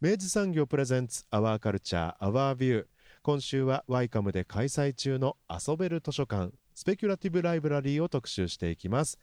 明治産業プレゼンツアワーカルチャーアワービュー今週はワイカムで開催中の遊べる図書館スペキュラティブライブラリーを特集していきます。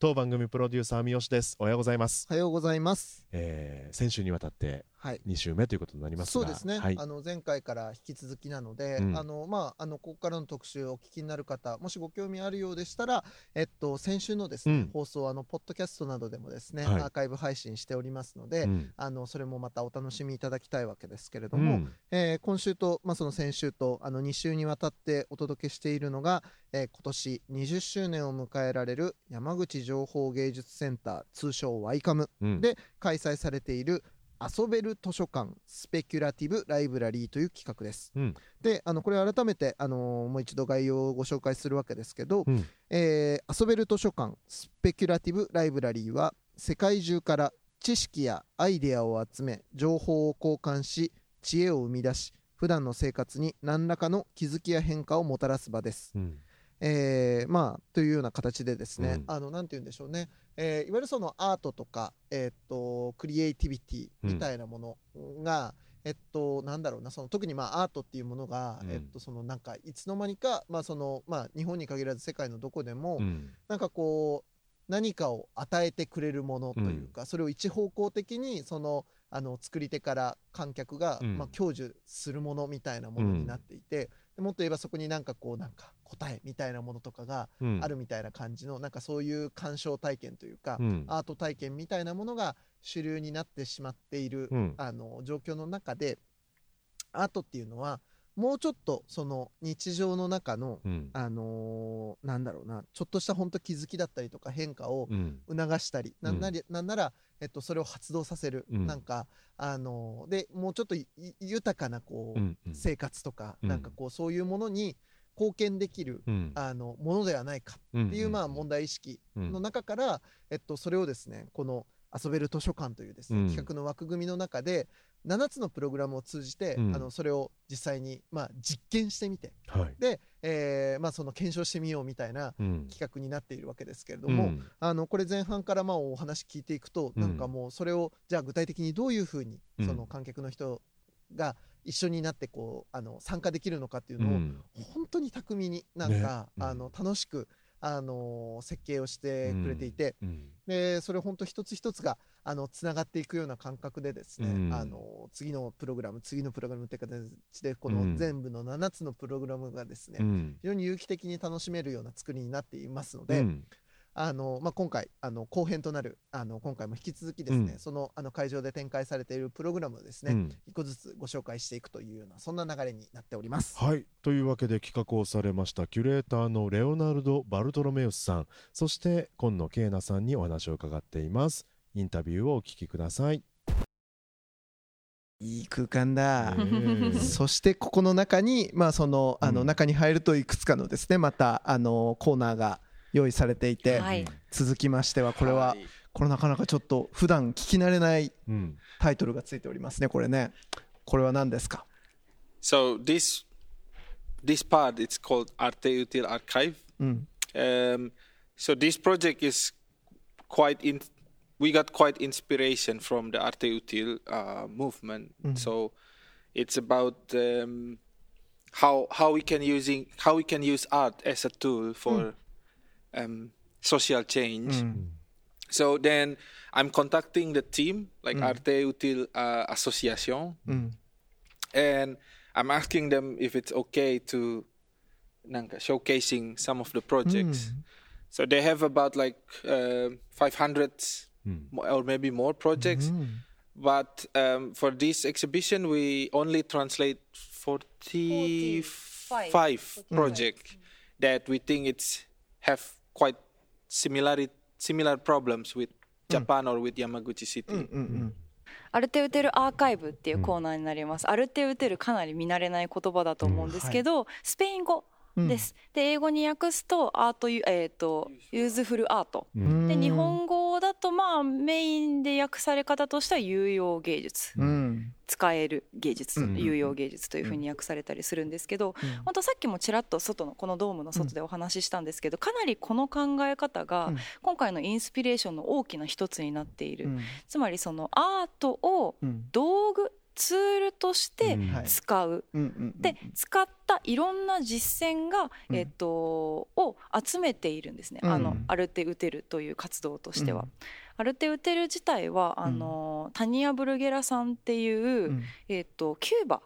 当番組プロデューサー三好です。おはようございます。おはようございます。えー先週にわたってはい。2週目ということになりますが。そうですね、はい。あの前回から引き続きなので、うん。あのまあ、あのここからの特集をお聞きになる方もしご興味あるようでしたら、えっと、先週のですね、うん。放送あのポッドキャストなどでもですね、はい。アーカイブ配信しておりますので、うん。あのそれもまたお楽しみいただきたいわけですけれども、うん。えー今週と、まあ、その先週とあの2週にわたってお届けしているのが、えー今年20周年を迎えられる山口情報芸術センター通称ワイカムうん。で開催されている遊べる図書館スペキュラティブライブラリーという企画です。うんであのこれ改めて、あのーもう一度概要をご紹介するわけですけど、うんえー遊べる図書館スペキュラティブライブラリーは世界中から知識やアイデアを集め情報を交換し知恵を生み出し普段の生活に何らかの気づきや変化をもたらす場です。うんえーまあというような形でですね、うん。あのなんて言うんでしょうね、えーいわゆるそのアートとか、えーっとクリエイティビティみたいなものが、えっとなんだろうなその特にまあアートっていうものが、うん。えっとそのなんかいつの間にかまあそのまあ日本に限らず世界のどこでも、うん。なんかこう何かを与えてくれるものというか、それを一方向的にそのあの作り手から観客が、うん。まあ、享受するものみたいなものになっていて、でもっと言えばそこになんかこうなんか答えみたいなものとかがうん。あるみたいな感じの、なんかそういう鑑賞体験というか、うん。アート体験みたいなものが主流になってしまっている、うん。あの状況の中でアートっていうのはもうちょっとその日常の中のうん。あのーなんだろうなちょっとした本当気づきだったりとか変化をうん。促したり、なんなりなんなら、えっと、それを発動させる、うん。なんか、あのーでもうちょっとい豊かなこう、うんうん。生活とか、うん。なんかこうそういうものに貢献できる、うん。あのものではないかうんっていう、まあ、問題意識うん。の中から、えっと、それをですねこの遊べる図書館というですね、うん。企画の枠組みの中で7つのプログラムを通じて、うん。あのそれを実際に、まあ、実験してみて。はい。で、えーまあ、その検証してみようみたいなうん。企画になっているわけですけれども、あのこれ前半からまあお話聞いていくと、うん。なんかもうそれをじゃあ具体的にどういうふうにうん。その観客の人が一緒になってこうあの参加できるのかっていうのを、うん。本当に巧みになんか、ね。うん。あの楽しく、あの設計をしてくれていて、うんでそれ本当一つ一つがあのつながっていくような感覚でですね、うん。あの次のプログラム次のプログラムっていう形でこうん。の全部の7つのプログラムがですね、うん。非常に有機的に楽しめるような作りになっていますので、うんあのまあ、今回あの後編となるあの今回も引き続きですね、うん。そのあの会場で展開されているプログラムをですね、うん。一個ずつご紹介していくというようなそんな流れになっております。はい。というわけで企画をされましたキュレーターのレオナルド・バルトロメウスさんそして今野慶奈さんにお話を伺っています。インタビューをお聞きください、いい空間だ。え。ー そしてここの中に、まあ、そのあのうん。中に入るといくつかのですねまたあのコーナーが用意されていて、はい続きましてはこれはこれなかなかちょっと普段聞き慣れないうんタイトルがついておりますねこれねこれは何ですか So this this part it's called Arte Util Archive. うん、Um, so this project is quite in. We got quite inspiration from the Arte Util uh, movement. So it's about um, how how we can using how we can use art as a tool for um, social change. So then I'm contacting the team, like Mm. Arte Util uh, Association, うん。and I'm asking them if it's okay to nanka, showcasing some of the projects. So they have about like uh, 500 mo- or maybe more projects. But um, for this exhibition, we only translate 45, 45 projects that we think it's have quite similar similar problems with Japan or with Yamaguchi City. アルテウテルアーカイブっていうコーナーになります。アルテウテルかなり見慣れない言葉だと思うんですけど、スペイン語です。で英語に訳すとアートユえっ、とユーズフルアート。うんで日本語だとまあメインで訳され方としては有用芸術。うん。使える芸術、うん有用芸術というふうに訳されたりするんですけど、本当さっきもちらっと外のこのドームの外でお話ししたんですけど、かなりこの考え方がうん。今回のインスピレーションの大きな一つになっている、うん。つまりそのアートをうん。道具ツールとしてうん。はい。使う。うんうんで使ったいろんな実践が、うん。えっとを集めているんですね、うん。あのアルテ・ウテルという活動としては。うんアルテ・ウテル自体はあの、タニア・ブルゲラさんっていう、うんえっとキューバ.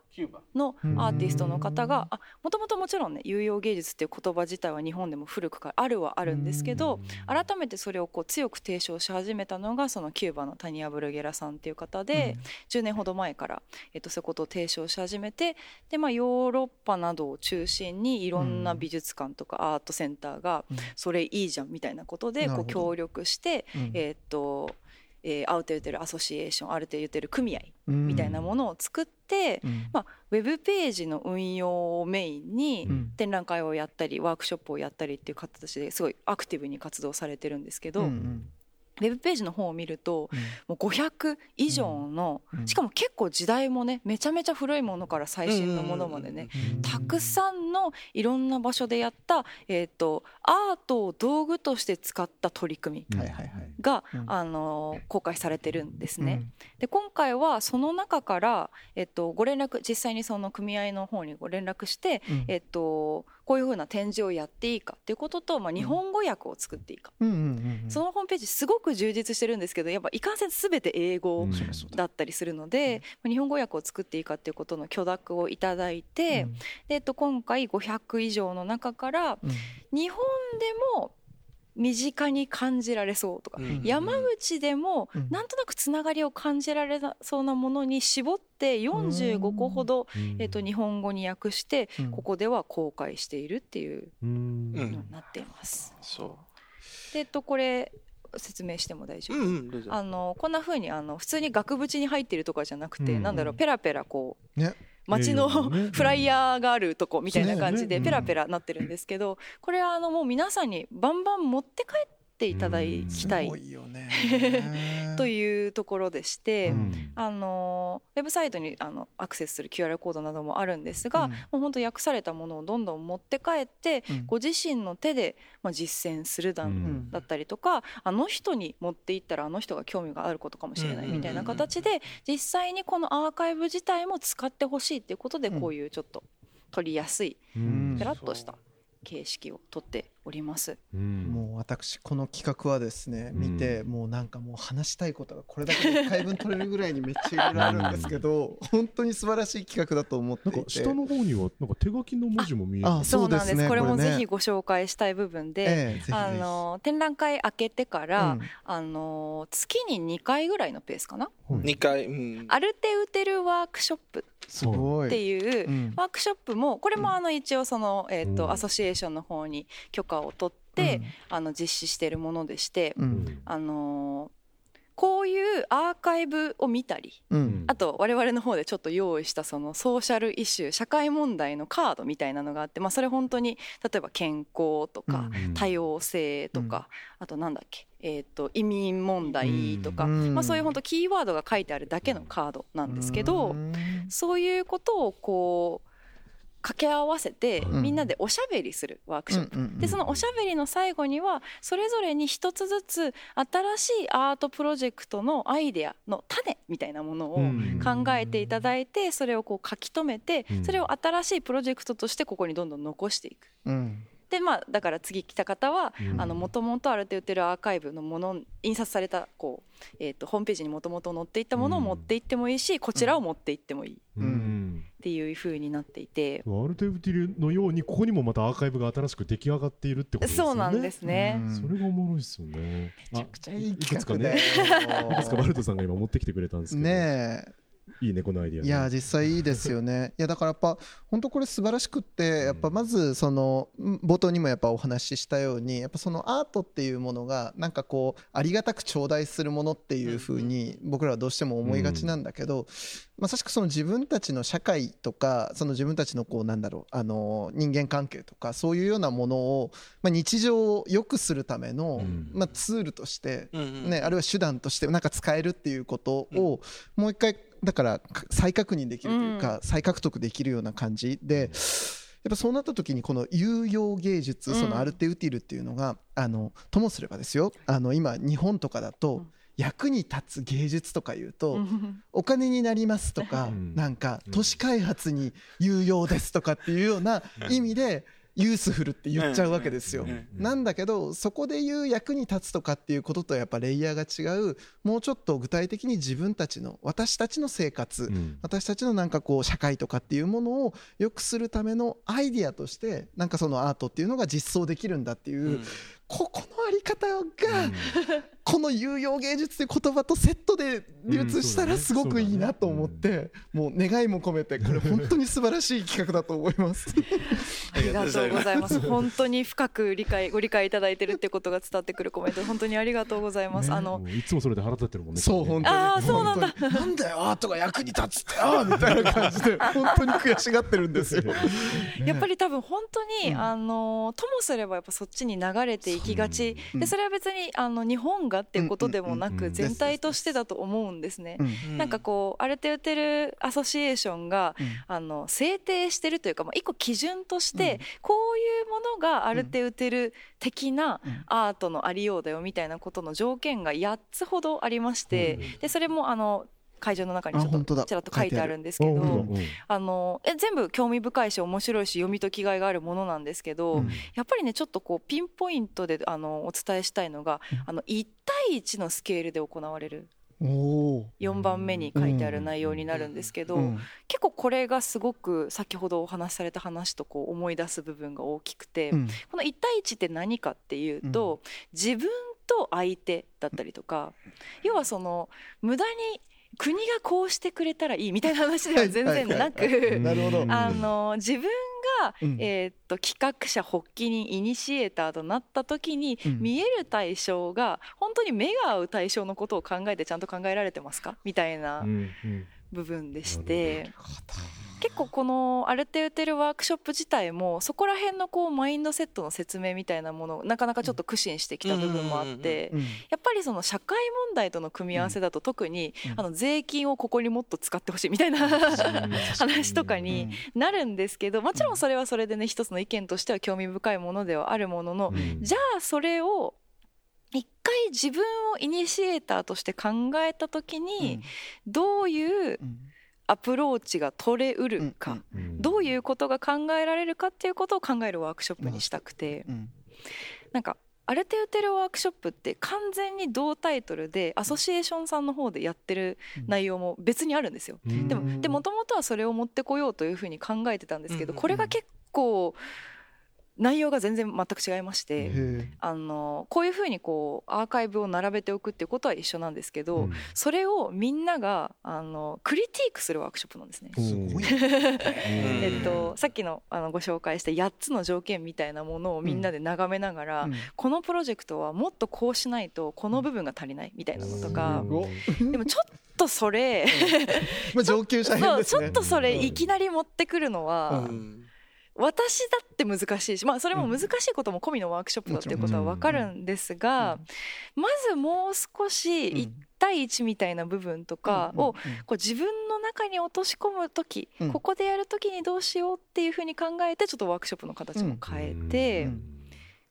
のアーティストの方がもともともちろんね有用芸術っていう言葉自体は日本でも古くからあるはあるんですけど改めてそれをこう強く提唱し始めたのがそのキューバのタニア・ブルゲラさんっていう方で、10年ほど前から、えっと、そういうことを提唱し始めてで、まあ、ヨーロッパなどを中心にいろんな美術館とかアートセンターがうん。それいいじゃんみたいなことでこう協力して、うん。えっとえーアウト言ってるアソシエーションアルテ言ってる組合うん。みたいなものを作って、うん。まあ、ウェブページの運用をメインにうん。展覧会をやったりワークショップをやったりっていう形ですごいアクティブに活動されてるんですけど、うんうんウェブページの方を見るともう500以上の、うん。しかも結構時代もねめちゃめちゃ古いものから最新のものまでね、たくさんのいろんな場所でやった、えー、とアートを道具として使った取り組みが、うん。あの公開されてるんですね。うん。で今回はその中から、えっと、ご連絡実際にその組合の方にご連絡して、うん。えっと、こういうふうな展示をやっていいかっていうことと、まあ、日本語訳を作っていいか、うん。うんうんうんそのホームページすごく充実してるんですけどやっぱいかんせん全て英語うん。だったりするので、まあ日本語訳を作っていいかっていうことの許諾をいただいて、うん。でえっと、今回500以上の中からうん。日本でも身近に感じられそうとか、うん山口でもうん。なんとなくつながりを感じられそうなものに絞って45個ほど、えっと日本語に訳してうん。ここでは公開しているっていううん。のうんになっています。So. でえっとこれ説明しても大丈夫、Mm, there's a- あのこんな風にあの普通に額縁に入ってるとかじゃなくて、うん。なんだろうペラペラこうね街のフライヤーがあるとこみたいな感じでペラペラなってるんですけどこれはあのもう皆さんにバンバン持って帰っていただきたい。すごいよね。というところでして、うん。あのウェブサイトにあのアクセスする QR コードなどもあるんですが、うん。もう本当訳されたものをどんどん持って帰って、うん。ご自身の手で、まあ、実践するだ,、うん。だったりとかあの人に持っていったらあの人が興味があることかもしれないみたいな形で、実際にこのアーカイブ自体も使ってほしいっていうことでうん。こういうちょっと取りやすいうん。ペラッとした形式をとっております。うん。もう私この企画はですねうん。見てもうなんかもう話したいことがこれだけで1回分取れるぐらいにめっちゃいろいろあるんですけど本当に素晴らしい企画だと思っていて。なんか下の方にはなんか手書きの文字も見えるあそうなんです。ね。これもぜひご紹介したい部分で、ええぜひぜひ。あの展覧会開けてから、うん。あの月に2回ぐらいのペースかな、はい二回、うん、アルテウテルワークショップすごい。っていう、うん。ワークショップもこれもあの一応その、えー、うん。とアソシエーションの方に許可を取って、あの実施しているものでして、あのこういうアーカイブを見たりうんあと我々の方でちょっと用意したそのソーシャルイシュー社会問題のカードみたいなのがあって、まあ、それ本当に例えば健康とか、多様性とか、あとなんだっけ、えー、と移民問題とか、うんまあ、そういう本当キーワードが書いてあるだけのカードなんですけど、そういうことをこう掛け合わせて、うん。みんなでおしゃべりするワークショップ。うんでそのおしゃべりの最後にはそれぞれに一つずつ新しいアートプロジェクトのアイデアの種みたいなものをうん。考えていただいてそれをこう書き留めてうん。それを新しいプロジェクトとしてここにどんどん残していく。うん。でまあだから次来た方はうん。もともとある程度てるアーカイブのもの印刷されたこう、えー、とホームページにもともと載っていったものを持って行ってもいいし、こちらを持って行ってもいい。っうんていう風になっていて、アルテウティルのようにここにもまたアーカイブが新しく出来上がっているってことですよね。そうなんですね。うん。それがおもろいですよね。めちゃくちゃいいくつか企画でねいくつかバルトさんが今持ってきてくれたんですけど。ねえいいねこのアイディアね。いや実際いいですよね。いやだからやっぱ本当これ素晴らしくってやっぱまずそのん冒頭にもやっぱお話ししたようにやっぱそのアートっていうものがなんかこうありがたく頂戴するものっていうふうに僕らはどうしても思いがちなんだけどまさしくその自分たちの社会とかその自分たちのこうなんだろうあの人間関係とかそういうようなものをまあ日常を良くするためのうん。まあツールとしてうんうんね、あるいは手段としてなんか使えるっていうことをもう一回だからか再確認できるというか、再獲得できるような感じ。でやっぱそうなった時にこの有用芸術、うん。そのアルテウティルっていうのがあのともすればですよ。あの今日本とかだと、うん。役に立つ芸術とか言うと、うん。お金になりますとか、うん。なんかうん。都市開発に有用ですとかっていうような意味でユースフルって言っちゃうわけですよ。うんうんなんだけどそこで言う役に立つとかっていうこととやっぱレイヤーが違う。もうちょっと具体的に自分たちの私たちの生活、うん。私たちのなんかこう社会とかっていうものを良くするためのアイディアとしてなんかそのアートっていうのが実装できるんだっていう、うん。ここのあり方が、この有用芸術という言葉とセットで流通したらすごくいいなと思って、もう願いも込めてこれ本当に素晴らしい企画だと思います。ありがとうございます。本当に深く理解ご理解いただいてるってことが伝わってくるコメント本当にありがとうございます。ねあのいつもそれで腹立ってるもんねそう本当に。あーそうなんだ。なんだよアートが役に立つってよみたいな感じで本当に悔しがってるんですよ。やっぱり多分本当に、うんあのともすればやっぱそっちに流れていきがち。うんでそれは別にあの日本がっていうことでもなうんうんうんく全体としてだと思うんですね。うん。なんかこうアルテウテルアソシエーションがうん。あの制定してるというか、まあ、一個基準として、うんこういうものがアルテウテル的なうん。アートのありようだよみたいなことの条件が8つほどありまして、うん。でそれもあの会場の中にちょっとちらっと書いてあるんですけあど。あのえ全部興味深いし面白いし読み解きがいがあるものなんですけど、うん。やっぱりねちょっとこうピンポイントであのお伝えしたいのが、うん。あの1対1のスケールで行われる4番目に書いてある内容になるんですけど、うん。結構これがすごく先ほどお話しされた話とこう思い出す部分が大きくて、うん。この1対1って何かっていうと、自分と相手だったりとか要はその無駄に国がこうしてくれたらいいみたいな話では全然なく。自分が、うん。えーっと企画者発起人イニシエーターとなった時に、うん。見える対象が本当に目が合う対象のことを考えてちゃんと考えられてますか？みたいな。うんうん部分でして、結構このアルテウテルワークショップ自体もそこら辺のこうマインドセットの説明みたいなものをなかなかちょっと苦心してきた部分もあって。うんやっぱりその社会問題との組み合わせだと特に、うん。あの税金をここにもっと使ってほしいみたいな話とかになるんですけどもちろんそれはそれでね一つの意見としては興味深いものではあるものの、うん。じゃあそれを一回自分をイニシエーターとして考えた時に、どういううん。アプローチが取れうるか、どういうことが考えられるかっていうことを考えるワークショップにしたくて、うん。なんかアルテウテルワークショップって完全に同タイトルでアソシエーションさんの方でやってる内容も別にあるんですよ。うん。でもでもともとはそれを持ってこようというふうに考えてたんですけどうん。これが結構内容が全然全く違いましてあのこういうふうにこうアーカイブを並べておくっていうことは一緒なんですけど、うん。それをみんながあのクリティークするワークショップなんですね。すごい えっと、さっきのあのご紹介した8つの条件みたいなものをみんなで眺めながら、うん。このプロジェクトはもっとこうしないとこの部分が足りないみたいなのとか、うん。でもちょっとそれ、まあ上級者編そうですね。ちょっとそれいきなり持ってくるのは、うん私だって難しいし、まあ、それも難しいことも込みのワークショップだっていうことは分かるんですが、まずもう少しうん1対1みたいな部分とかをこう自分の中に落とし込む時、うん。ここでやる時にどうしようっていうふうに考えてちょっとワークショップの形も変えて、うん。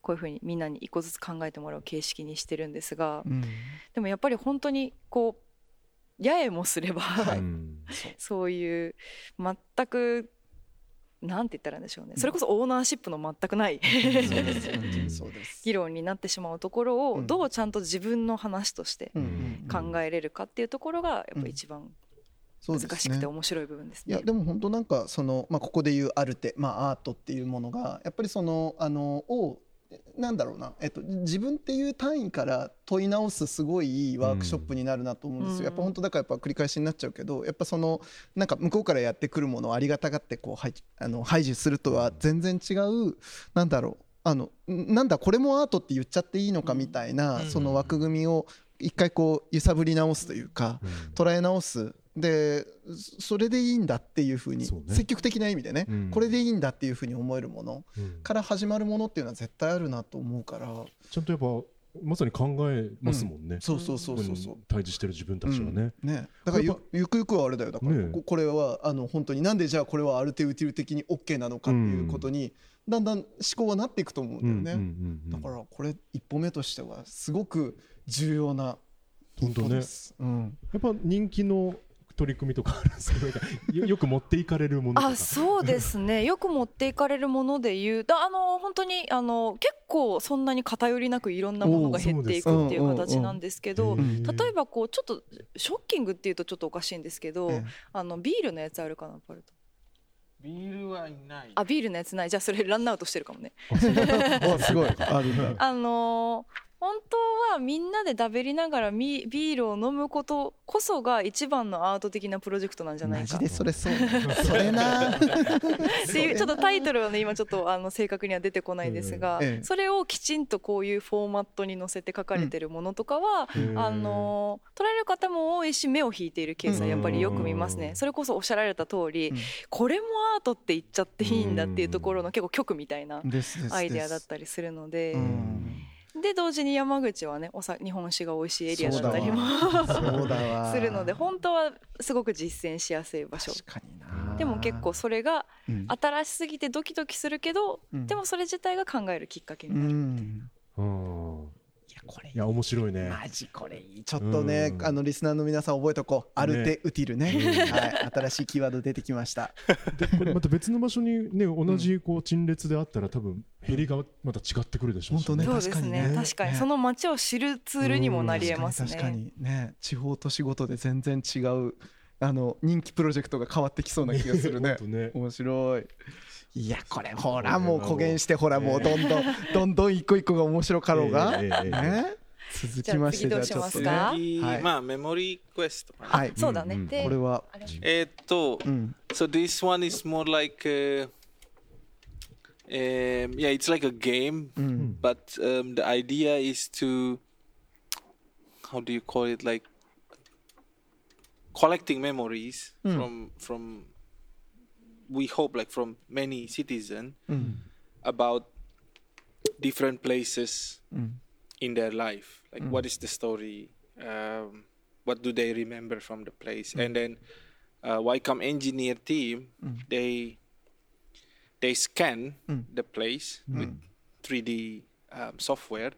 こういうふうにみんなに一個ずつ考えてもらう形式にしてるんですが、うん。でもやっぱり本当にこうやえもすれば、そういう全くなんて言ったらいいんでしょうね。それこそオーナーシップの全くない 議論になってしまうところをうん。どうちゃんと自分の話として考えれるかっていうところがやっぱ一番難しくて面白い部分ですね。いやでも本当なんかその、まあ、ここで言うアルテ、まあ、アートっていうものがやっぱりそのあのをなんだろうな、えっと、自分っていう単位から問い直すすごいいいワークショップになるなと思うんですよ、うん。やっぱ本当だからやっぱ繰り返しになっちゃうけどやっぱそのなんか向こうからやってくるものをありがたがってこう排あの排除するとは全然違うなんだろう。あのんなんだこれもアートって言っちゃっていいのかみたいな、うん。その枠組みを一回こう揺さぶり直すというか、捉え直す。でそそれでいいんだっていうふうに積極的な意味でね、うん。これでいいんだっていうふうに思えるものうん。から始まるものっていうのは絶対あるなと思うから。ちゃんとやっぱまさに考えますもんね、そうそうそうそうそう。ここに対峙してる自分たちはね、うん。ね、だからゆゆくゆくはあれだよ。だから、ねえ。ここれはあの本当になんでじゃあこれはアルテウティル的に OK なのかっていうことに、だんだん思考はなっていくと思うんだよね、うんうんうん。だからこれ一歩目としてはすごく重要な本当です、うん、やっぱ人気の取り組みとかあるんですけどよ よく持っていかれるものとか。あそうですね。よく持っていかれるもので言うだあの本当にあの結構そんなに偏りなくいろんなものが減っていくっていう形なんですけど例えばこうちょっとショッキングっていうとちょっとおかしいんですけど、ええ。あのビールのやつあるかなパルト。ビールはいない。あビールのやつない。じゃあそれランアウトしてるかもね。あすごい。あるね あのー本当はみんなでだべりながらミビールを飲むことこそが一番のアート的なプロジェクトなんじゃないか。マジでそれそうそれな。っていうちょっとタイトルはね今ちょっとあの正確には出てこないですが、ええ。それをきちんとこういうフォーマットに載せて書かれてるものとかは、へーあの捉える方も多いし目を引いているケースはやっぱりよく見ますね、うん。それこそおっしゃられた通り、うん。これもアートって言っちゃっていいんだっていうところの結構局みたいなアイデアだっりたりするので、うんで同時に山口はねおさ日本酒が美味しいエリアだったりもそうだわ。するので本当はすごく実践しやすい場所。確かにな。でも結構それがうん。新しすぎてドキドキするけど、うん。でもそれ自体が考えるきっかけにうなる、んう。ん。いやこれいや面白いね。マジこれいい。ちょっとね、うん。あのリスナーの皆さん覚えとこう、アルテウティルね、はい、新しいキーワード出てきました。でこれまた別の場所にね同じこう陳列であったら多分減りがまた違ってくるでしょうし本当ねそうですね。確かにね。確かに。ね。その街を知るツールにもなりえますね。確かに。確かに。ね、地方都市ごとで全然違うあの人気プロジェクトが変わってきそうな気がするね。ね。面白い。いやこれほらもう古言してほらもうどんどんどんどん一個一個が面白かろうが、ええええええ。ね、続きましてじゃあちょっとね。ますか次、はい。まあメモリークエスト。はい。そうだね、うんうん。でこれは、えーっと、うん。so this one is more like, uh, um, yeah, it's like a game, うん、but um, the idea is to, how do you call it, like collecting memories Mm. from from, we hope like from many citizens mm. about different places mm. in their life. Like mm. what is the story? Um, what do they remember from the place? Mm. And then uh, Wycom engineer team mm. they they scan mm. the place with 3D um, software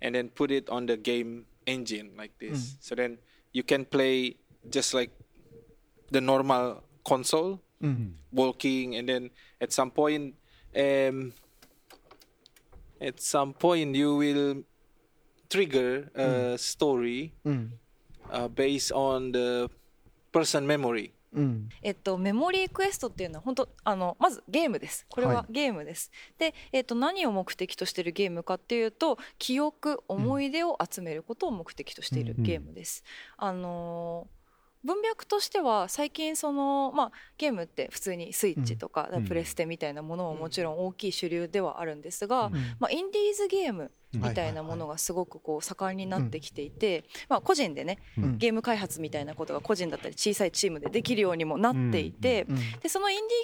and then put it on the game engine like this. So then you can play just like the normal console うん、walking and then at some point um at some point you will trigger a story うん、uh, based on the person memory. うん、えっと、メモリークエストっていうのは本当あのまずゲームです。これははい。ゲームです、で、えっと、何を目的としているゲームかっていうと記憶思い出を集めることを目的としているうん。ゲームです、あのー文脈としては最近その、まあ、ゲームって普通にスイッチとか、うん。プレステみたいなものももちろん大きい主流ではあるんですが、うん。まあ、インディーズゲームみたいなものがすごくこう盛んになってきていて、まあ、個人でねうん。ゲーム開発みたいなことが個人だったり小さいチームでできるようにもなっていて、うん、でそのインデ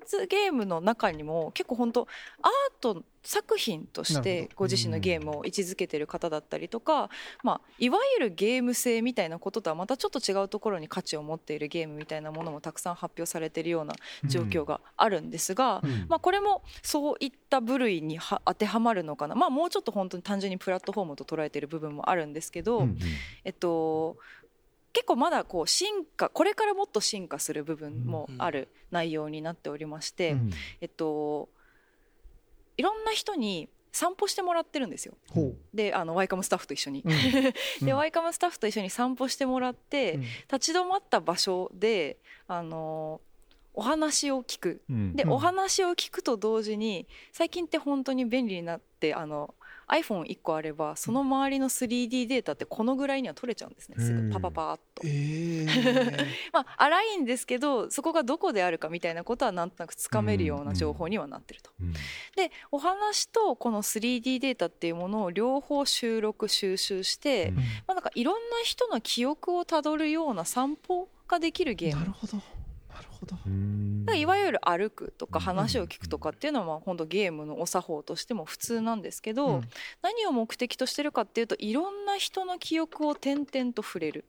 ィーズゲームの中にも結構本当アート作品としてご自身のゲームを位置づけてる方だったりとか、まあ、いわゆるゲーム性みたいなこととはまたちょっと違うところに価値を持っているゲームみたいなものもたくさん発表されているような状況があるんですが、うん。まあ、これもそういった部類には当てはまるのかな、まあ、もうちょっと本当に単純にプラットフォームと捉えている部分もあるんですけど、うんえっと、結構まだこう進化これからもっと進化する部分もある内容になっておりまして、うん。えっといろんな人に散歩してもらってるんですよ。ほであのワイカムスタッフと一緒に、う、うん。で、うんワイカムスタッフと一緒に散歩してもらって、うん。立ち止まった場所であのお話を聞く。うん。で、うん。お話を聞くと同時に最近って本当に便利になってあの iPhone1 個あればその周りの 3D データってこのぐらいには取れちゃうんですね。すうん。ぐパパパーっと。えー。まあ荒いんですけどそこがどこであるかみたいなことはなんとなくつかめるような情報にはなってると。うん。でお話とこの 3D データっていうものを両方収録収集して、うん。まあ、なんかいろんな人の記憶をたどるような散歩ができるゲーム。なるほど。いわゆる歩くとかうん。話を聞くとかっていうのはまあ本当ゲームのお作法としても普通なんですけど、うん。何を目的としてるかっていうといろんな人の記憶を点々と触れる。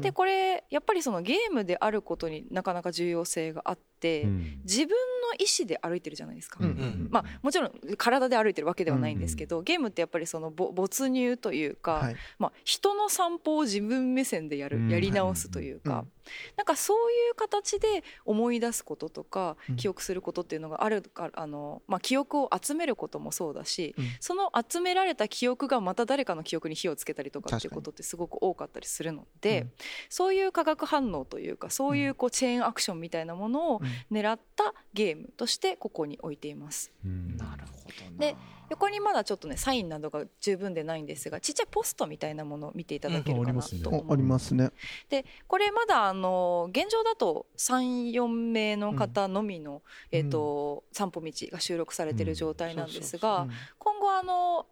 でこれやっぱりそのゲームであることになかなか重要性があっ自分の意思で歩いてるじゃないですか。うんうんまあ、もちろん体で歩いてるわけではないんですけど、ゲームってやっぱりそのぼ没入というか、はい。まあ、人の散歩を自分目線でやる、うん。やり直すというか、うんなんかそういう形で思い出すこととか、うん。記憶することっていうのがあるからあの、まあ、記憶を集めることもそうだし、うん。その集められた記憶がまた誰かの記憶に火をつけたりとかっていうことってすごく多かったりするので、うん。そういう化学反応というかそういうこうチェーンアクションみたいなものを狙ったゲームとしてここに置いています。うん。なるほどな。で横にまだちょっとねサインなどが十分でないんですがちっちゃいポストみたいなものを見ていただけるかなうんありますねと思います。おありますね。でこれまだあの現状だと34名の方のみの、えーと散歩道が収録されている状態なんですが、うん。今後あの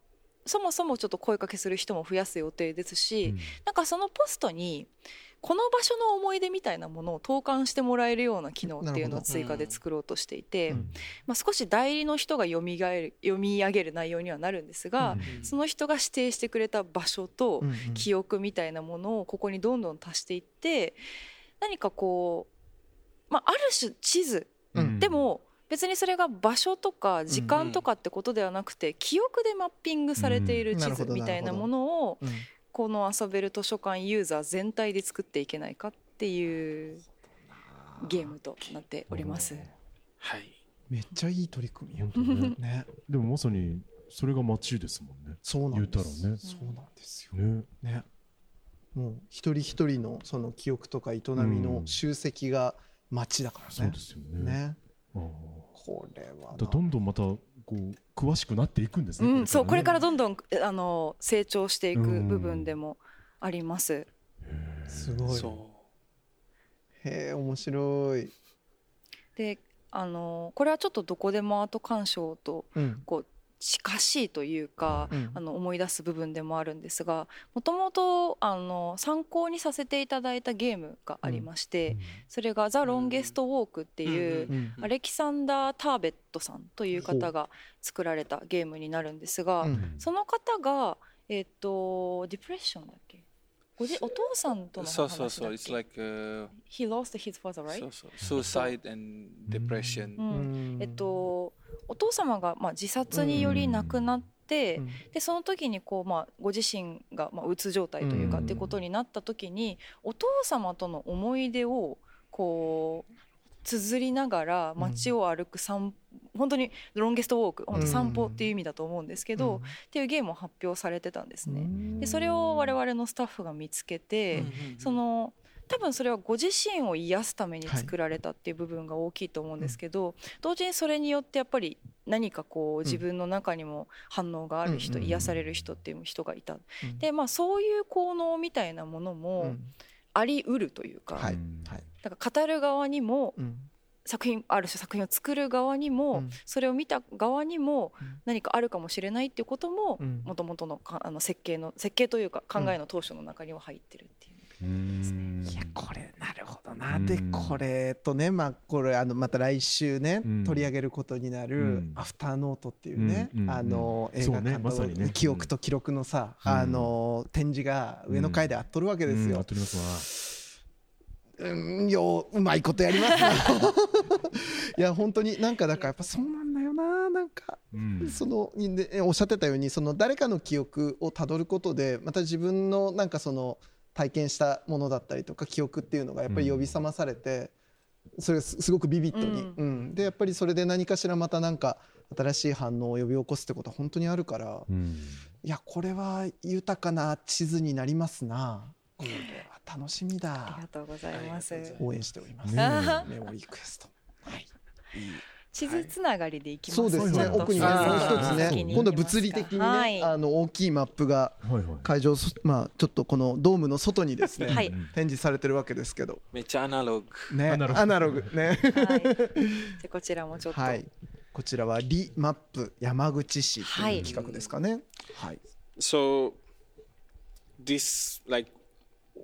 そもそもちょっと声かけする人も増やす予定ですし、なんかそのポストにこの場所の思い出みたいなものを投函してもらえるような機能っていうのを追加で作ろうとしていて、うん。まあ、少し代理の人が読みがえる読み上げる内容にはなるんですが、うん。その人が指定してくれた場所と記憶みたいなものをここにどんどん足していって何かこう、まあ、ある種地図。うん。でも別にそれが場所とか時間とかってことではなくて記憶でマッピングされている地図みたいなものをうんこの遊べる図書館ユーザー全体で作っていけないかっていうゲームとなっております。はい。めっちゃいい取り組みよ本当ね。ね でもまさにそれが街ですもんね。そうなんです。言うたらね。そうなんですよ。ね。ね。もう一人一人のその記憶とか営みの集積が街だからね。そうですよね。ね。これはどんどんまたこう詳しくなっていくんですねうん、そうこれからねどんどんあの成長していく部分でもあります。すごい。そへえ面白い。であのこれはちょっとどこでもアート鑑賞とうん。こう近しいというか、うん。あの思い出す部分でもあるんですがもともとあの参考にさせていただいたゲームがありまして、それが「ザ・ロンゲスト・ウォーク」っていう、うんアレキサンダー・ターベットさんという方が作られたゲームになるんですが、うん。その方が、えっとディプレッションだっけ？お父さんとう。の話だっけ？そうそう。It's like uh, He lost his father, right? そうそう suicide and depression. ううんんえっと、お父様がまあ自殺により亡くなって、うんでその時にこう、まあ、ご自身がまあうつ状態というかうんっていうことになった時にお父様との思い出をこう綴りながら街を歩く散本当にロンゲストウォーク本当散歩っていう意味だと思うんですけど、っていうゲームを発表されてたんですね。でそれを我々のスタッフが見つけて、その多分それはご自身を癒すために作られたっていう部分が大きいと思うんですけど、同時にそれによってやっぱり何かこう自分の中にも反応がある人、うん癒される人っていう人がいた。うん。でまあそういう効能みたいなものうもん。ありうるというか、はい。うんはい。だから語る側にもうん作品ある種作品を作る側にも、うん。それを見た側にもうん。何かあるかもしれないっていうこともうん。もともとのかあの設計の設計というか考えの当初の中には入ってるっていう。うん。いやこれなるほどな、うん。でこれとねまあこれあのまた来週ね、うん。取り上げることになる、うん。アフターノートっていうね、うんあの映画館のまさにね。記憶と記録のさ、うん。あの展示が上の階であっとるわけですようんあ。とりますうん、ようまいことやりますな。いや本当になんかだからやっぱそうなんだよななんか。わうん。そのねおっしゃってたようにその誰かの記憶をたどることでまた自分のなんかその体験したものだったりとか記憶っていうのがやっぱり呼び覚まされて、それがすすごくビビッドに、うん。うん。でやっぱりそれで何かしらまたなんか新しい反応を呼び起こすってことは本当にあるから、うん。いやこれは豊かな地図になりますなこれは楽しみだ。ありがとうございます。応援しております、メモリークエスト。はい。地図つながりでいきます。そうですね。奥にもう一つね今度物理的にね、はい。あの大きいマップが会場そまあちょっとこのドームの外にですね、はい。展示されてるわけですけど。めっちゃアナログ。ねアナログ。ね。はい、でこちらもちょっと、はい。こちらはリマップ山口市とはいい。う企画ですかね。はい、so this like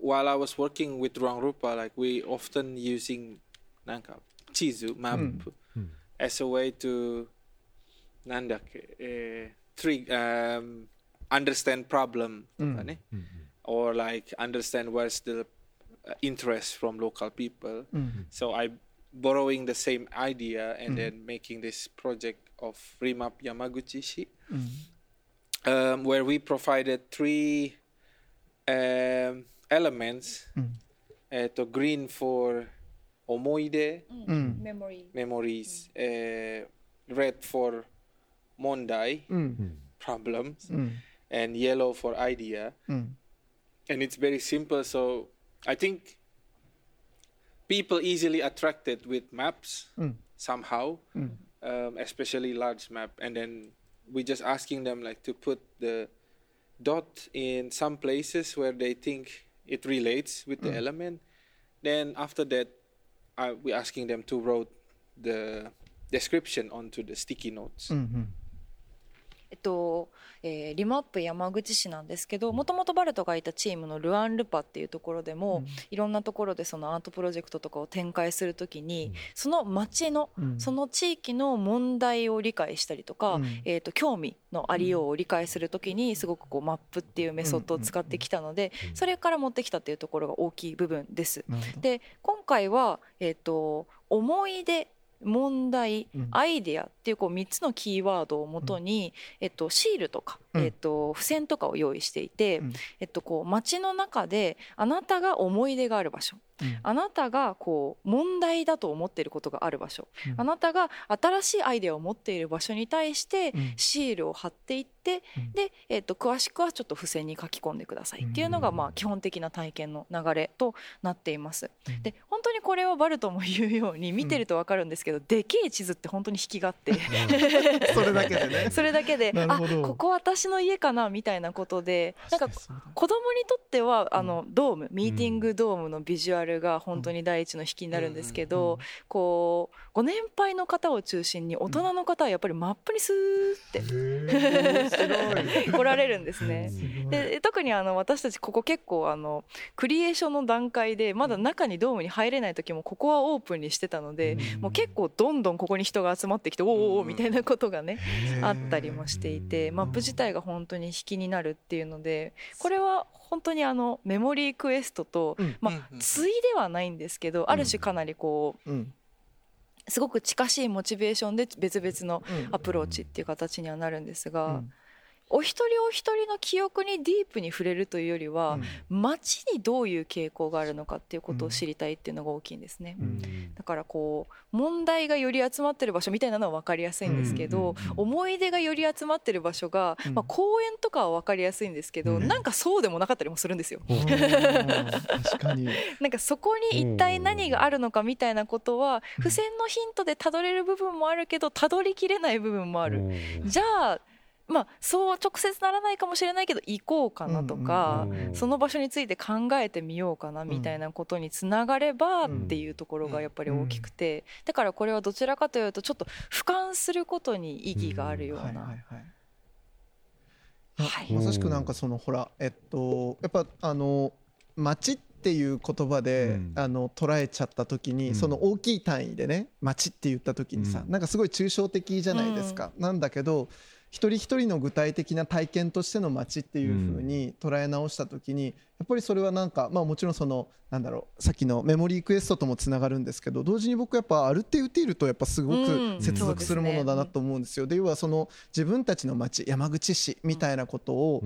while I was working with Rangrupa, like we often using nanka Chizu map mm. Hmm. as a way to nandak, eh, uh, three um, understand problem mm. or like understand where's the uh, interest from local people. Mm-hmm. So I borrowing the same idea and mm-hmm. then making this project of Remap Yamaguchi mm-hmm. um, where we provided three um, elements. えっと green for 思い出うんメモリー memories, uh, red for 問題うん problems, うん and yellow for idea. うん and it's very simple so i think people easily attracted with maps Mm. somehow um, especially large map and then we just asking them like to put the dot in some places where they think it relates with the mm. element. Then after that, uh, I, we're asking them to write the description onto the sticky notes. Mm-hmm. えっと、えーリマップ山口市なんですけどもともとバルトがいたチームのルアン・ルパっていうところでも、いろんなところでそのアートプロジェクトとかを展開するときに、その町の、うん。その地域の問題を理解したりとか、うん。えー、と興味のありようを理解するときにすごくこうマップっていうメソッドを使ってきたので、それから持ってきたっていうところが大きい部分です。で今回は、えー、と思い出問題、うん。アイデアっていうこう3つのキーワードをもとに、えっと、シールとか、うん。えっと、付箋とかを用意していて、うん。えっと、こう街の中であなたが思い出がある場所うん。あなたがこう問題だと思っていることがある場所、うん。あなたが新しいアイデアを持っている場所に対してうん。シールを貼っていって、うん。で、えっと詳しくはちょっと付箋に書き込んでください。っていうのが、まあ、基本的な体験の流れとなっています。うん。で本当にこれはバルトも言うように見てると分かるんですけど、でけえ地図って本当に引きがあって。それだけでね。それだけであここ私の家かなみたいなことでなんか子供にとってはあのドームミーティングドームのビジュアルが本当に第一の引きになるんですけどこうご年配の方を中心に大人の方はやっぱりマップにスーって来られるんですね。で特にあの私たちここ結構あのクリエーションの段階でまだ中にドームに入れない時もここはオープンにしてたのでもう結構どんどんここに人が集まってきておーおーおーみたいなことがねあったりもしていてマップ自体が本当に引きになるっていうのでこれは本当にあのメモリークエストと、うん。まあ対ではないんですけどある種かなりこううん。すごく近しいモチベーションで別々のうん。アプローチっていう形にはなるんですが、うんお一人お一人の記憶にディープに触れるというよりは、街にどういう傾向があるのかっていうことを知りたいっていうのが大きいんですね。だからこう問題がより集まってる場所みたいなのは分かりやすいんですけど、思い出がより集まってる場所が、うん。まあ、公園とかは分かりやすいんですけど、うん。なんかそうでもなかったりもするんですよ。うん確かに。なんかそこに一体何があるのかみたいなことは付箋のヒントでたどれる部分もあるけどたどりきれない部分もある。じゃあまあそう直接ならないかもしれないけど行こうかなとか、その場所について考えてみようかなみたいなことにつながればっていうところがやっぱり大きくて。だからこれはどちらかというとちょっと俯瞰することに意義があるようはいはいな。はい。はい。まさしくなんかそのほらえっとやっぱあの町っていう言葉で、うん。あの捉えちゃった時に、うん。その大きい単位でね町って言った時にさ、うん。なんかすごい抽象的じゃないですか、なんだけど一人一人の具体的な体験としての街っていう風に捉え直した時にやっぱりそれはなんかまあもちろんそのなんだろうさっきのメモリークエストともつながるんですけど同時に僕やっぱアルテウティールとやっぱすごうん。く接続するものだなと思うんですよ。で要はその自分たちの街山口市みたいなことを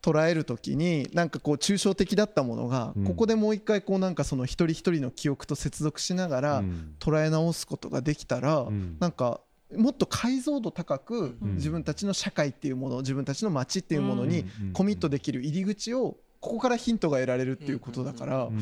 捉える時になんかこう抽象的だったものが、うん。ここでもう一回こうなんかその一人一人の記憶と接続しながらうん。捉え直すことができたら、うん。なんかもっと解像度高くうん。自分たちの社会っていうもの自分たちの街っていうものにコミットできる入り口をここからヒントが得られるっていうことだからうん。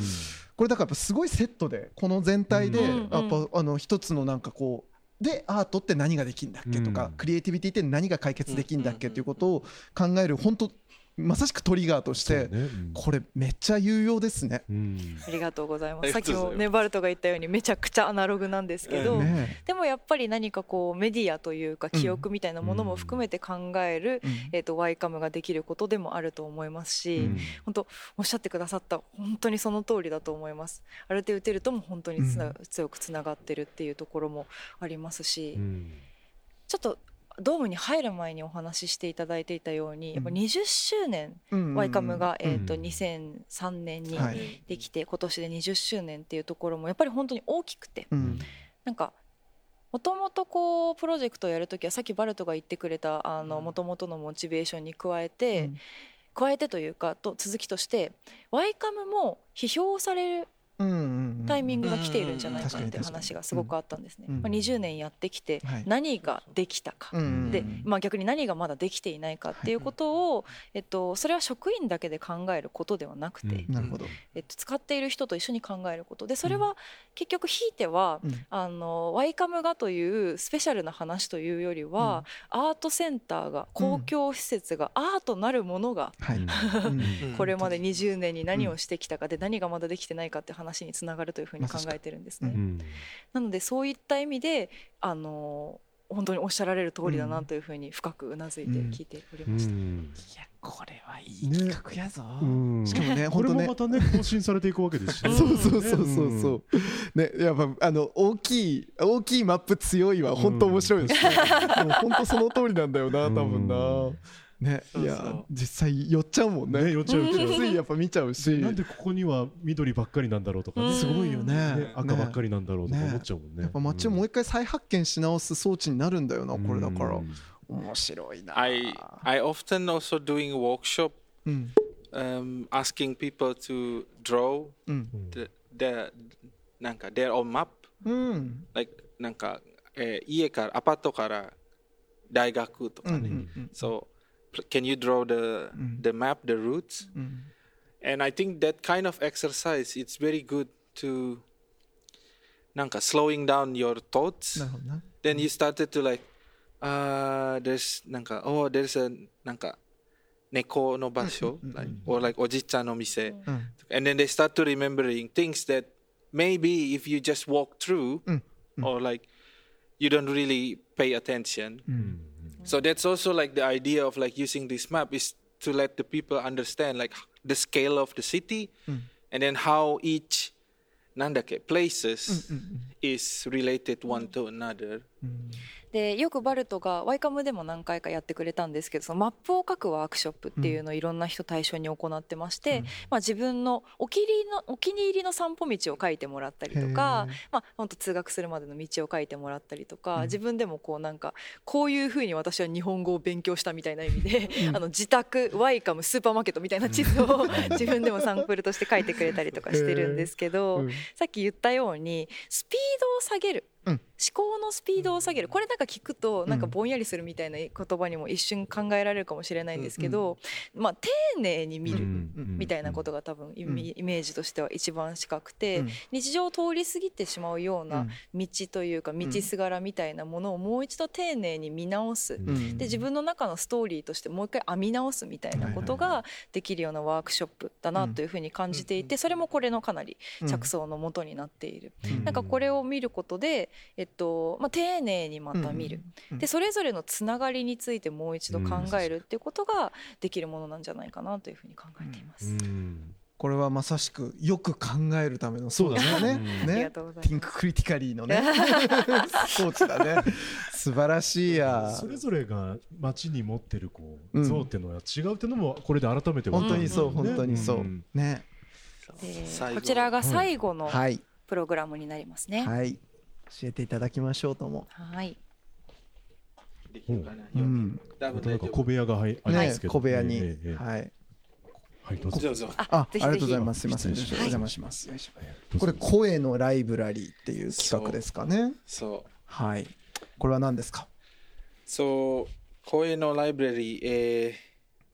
これだからやっぱすごいセットでこの全体でうん。やっぱあの一つのなんかこうでアートって何ができるんだっけとかうん。クリエイティビティって何が解決できるんだっけっていうことを考える本当まさしくトリガーとしそうね。てうん。これめっちゃ有用ですね。うん。ありがとうございます。さっきもネバルトが言ったようにめちゃくちゃアナログなんですけど、ねでもやっぱり何かこうメディアというか記憶みたいなものも含めて考える、うん。えー、とワイカムができることでもあると思いますし、うん。本当おっしゃってくださった本当にその通りだと思います。アルテウテルとも本当につな、うん。強くつながってるっていうところもありますし、うん。ちょっとドームに入る前にお話ししていただいていたように、やっぱ20周年、うんワイカムが、えー、とうん。2003年にはい。できて、今年で20周年っていうところもやっぱり本当に大きくてうん。なんかもともとこうプロジェクトをやるときはさっきバルトが言ってくれたあのもともとのモチベーションに加えて、うん。加えてというかと続きとしてワイカムも批評されるタイミングが来ているんじゃないかうんって話がすごくあったんですね。うんまあ、20年やってきてはい。何ができたか、うんで、まあ、逆に何がまだできていないかっていうことを、えっと、それは職員だけで考えることではなくて、うん。なるほど。えっと、使っている人と一緒に考えること。でそれは結局ひいては、うん。あのワイカムがというスペシャルな話というよりは、アートセンターが公共施設がアートなるものが これまで20年に何をしてきたかで何がまだできてないかって話につながるというふうに考えてるんですね。うんなのでそういった意味であの本当におっしゃられる通りだなというふうに深くうなずいて聞いておりました。いやこれはいいね企画やぞ。うんしかもねこれも本当ねまたね更新されていくわけですしねそうそうそうそうそう。ね、やっぱあの大きい大きいマップ強いは本当面白いですね。で も本当その通りなんだよな多分な。ね、そうそう。いや実際寄っちゃうもんね。ね寄っちゃうついやっぱ見ちゃうし。なんでここには緑ばっかりなんだろうとかね。すごいよね。ね赤ばっかりなんだろうとかね。思っちゃうもんね。やっぱ街をもう一回再発見し直す装置になるんだよなうん。これだから。うん面白いな。I I often also doing workshop うん、um, asking people to draw うん、the, the なんか their own map. うん、like なんか、えー家からアパートから大学とうん、うかね、ん、so pl- can you draw the the map the routes うん、 and I think that kind of exercise it's very good to なんか slowing down your thoughts なるほどな。 then you started to like uh there's なんか oh there's a なんか猫の場所、like, or like おじいちゃんの店、うん、 and then they start to remembering things that maybe if you just walk through うん、 or like you don't really pay attention うん、 So that's also like the idea of like using this map is to let the people understand like the scale of the city mm. and then how each nandake places mm, mm, mm. is related one to another. Mm. でよくバルトがワイカムでも何回かやってくれたんですけどそのマップを書くワークショップっていうのをいろんな人対象に行ってまして、まあ、自分のお気に入りのお気に入りの散歩道を書いてもらったりとかまあ、本当通学するまでの道を書いてもらったりとか、自分でもこうなんかこういうふうに私は日本語を勉強したみたいな意味で、あの自宅ワイカムスーパーマーケットみたいな地図を 自分でもサンプルとして書いてくれたりとかしてるんですけど、うん。さっき言ったようにスピードを下げる。うん。思考のスピードを下げる。これなんか聞くとなんかぼんやりするみたいな言葉にも一瞬考えられるかもしれないんですけど、まあ、丁寧に見るみたいなことが多分イメージとしては一番近くて、うん。日常を通り過ぎてしまうような道というか道すがらみたいなものをもう一度丁寧に見直す。うん。で自分の中のストーリーとしてもう一回編み直すみたいなことができるようなワークショップだなというふうに感じていてそれもこれのかなり着想のもとになっている。なんかこれを見ることで、えっとまあ、丁寧にまた見る、でそれぞれのつながりについてもう一度考えるっていうことができるものなんじゃないかなというふうに考えています。うん。これはまさしくよく考えるためのそうだね。ね。がとうございます。ティンククリティカリーのね。装置だね。素晴らしいや。それぞれが街に持ってるこううん像っていうのは違うっていうのもこれで改めて分かる。本当にそうね本当にそう。うん。ね。こちらが最後のはい。プログラムになりますね。はい教えていただきましょうともはい、できるかな?うん多分なんか小部屋が入ありまねすけど小部屋にええええはいはいどうぞ。あ、ありがとうございます。すみません。お失礼し邪魔します。これ声のライブラリーっていう企画ですかね。So, はい。これは何ですか？so Koeno Library. Uh,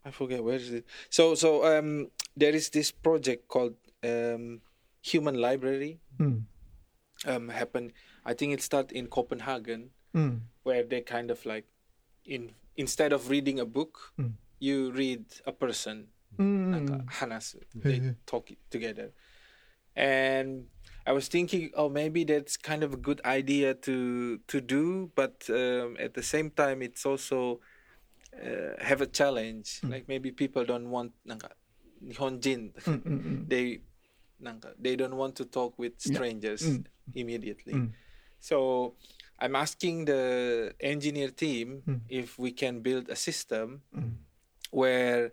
I forget where is it. So, so um, there is this project called um, Human Library. うん。Um, happen. I think it started in Copenhagen, うん。 where they kind of like, in instead of reading a book, Mm. you read a person. うん。なんか話す。They へえ talk it together. And I was thinking, oh, maybe that's kind of a good idea to to do, but um, at the same time, it's also uh, have a challenge. Like maybe people don't want なんか日本人うんうん they なんか they don't want to talk with strangers Mm. immediately. Mm. So I'm asking the engineer team Mm. if we can build a system Mm. where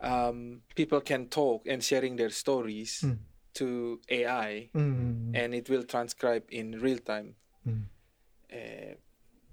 um, people can talk and sharing their stories Mm. to AI うん。うん。 and it will transcribe in real time. うん。えー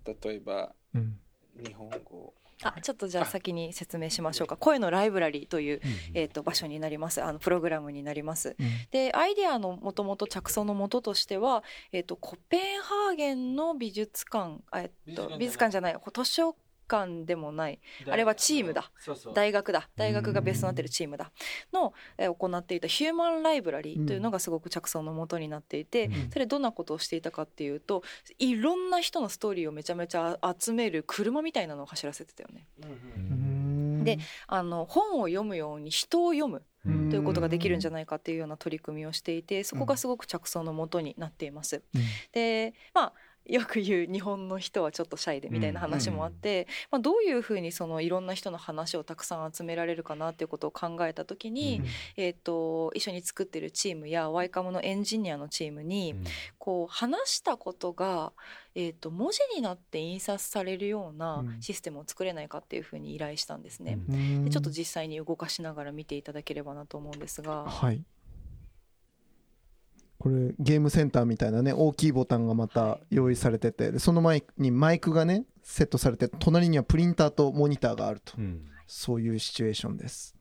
例えばうん。日本語 あちょっとじゃあ先に説明しましょうか。声のライブラリーという、えー、と場所になります。あのプログラムになります。でアイデアのもともと着想のもととしては、えー、とコペンハーゲンの美術館あ、えっと美美術館術館じゃない。図書館でもない。あれはチームだ。そうそう。大学だ。大学がベースとなっているチームだ。の、えー行っていたヒューマンライブラリーというのがすごく着想のもとになっていて、それどんなことをしていたかっていうといろんな人のストーリーをめちゃめちゃ集める車みたいなのを走らせてたよね。うん。であの本を読むように人を読むうん。ということができるんじゃないかっていうような取り組みをしていてそこがすごく着想のもとになっています。うん。でまあよく言う日本の人はちょっとシャイでみたいな話もあって、まあ、どういうふうにそのいろんな人の話をたくさん集められるかなっていうことを考えた時に、えー、と一緒に作ってるチームやワイカムのエンジニアのチームに、こう話したことが、えー、と文字になって印刷されるようなうん。システムを作れないかっていうふうに依頼したんですね。うん。でちょっと実際に動かしながら見ていただければなと思うんですが、はい。これゲームセンターみたいなね大きいボタンがまた用意されててでその前にマイクがねセットされて隣にはプリンターとモニターがあるとうんそういうシチュエーションです。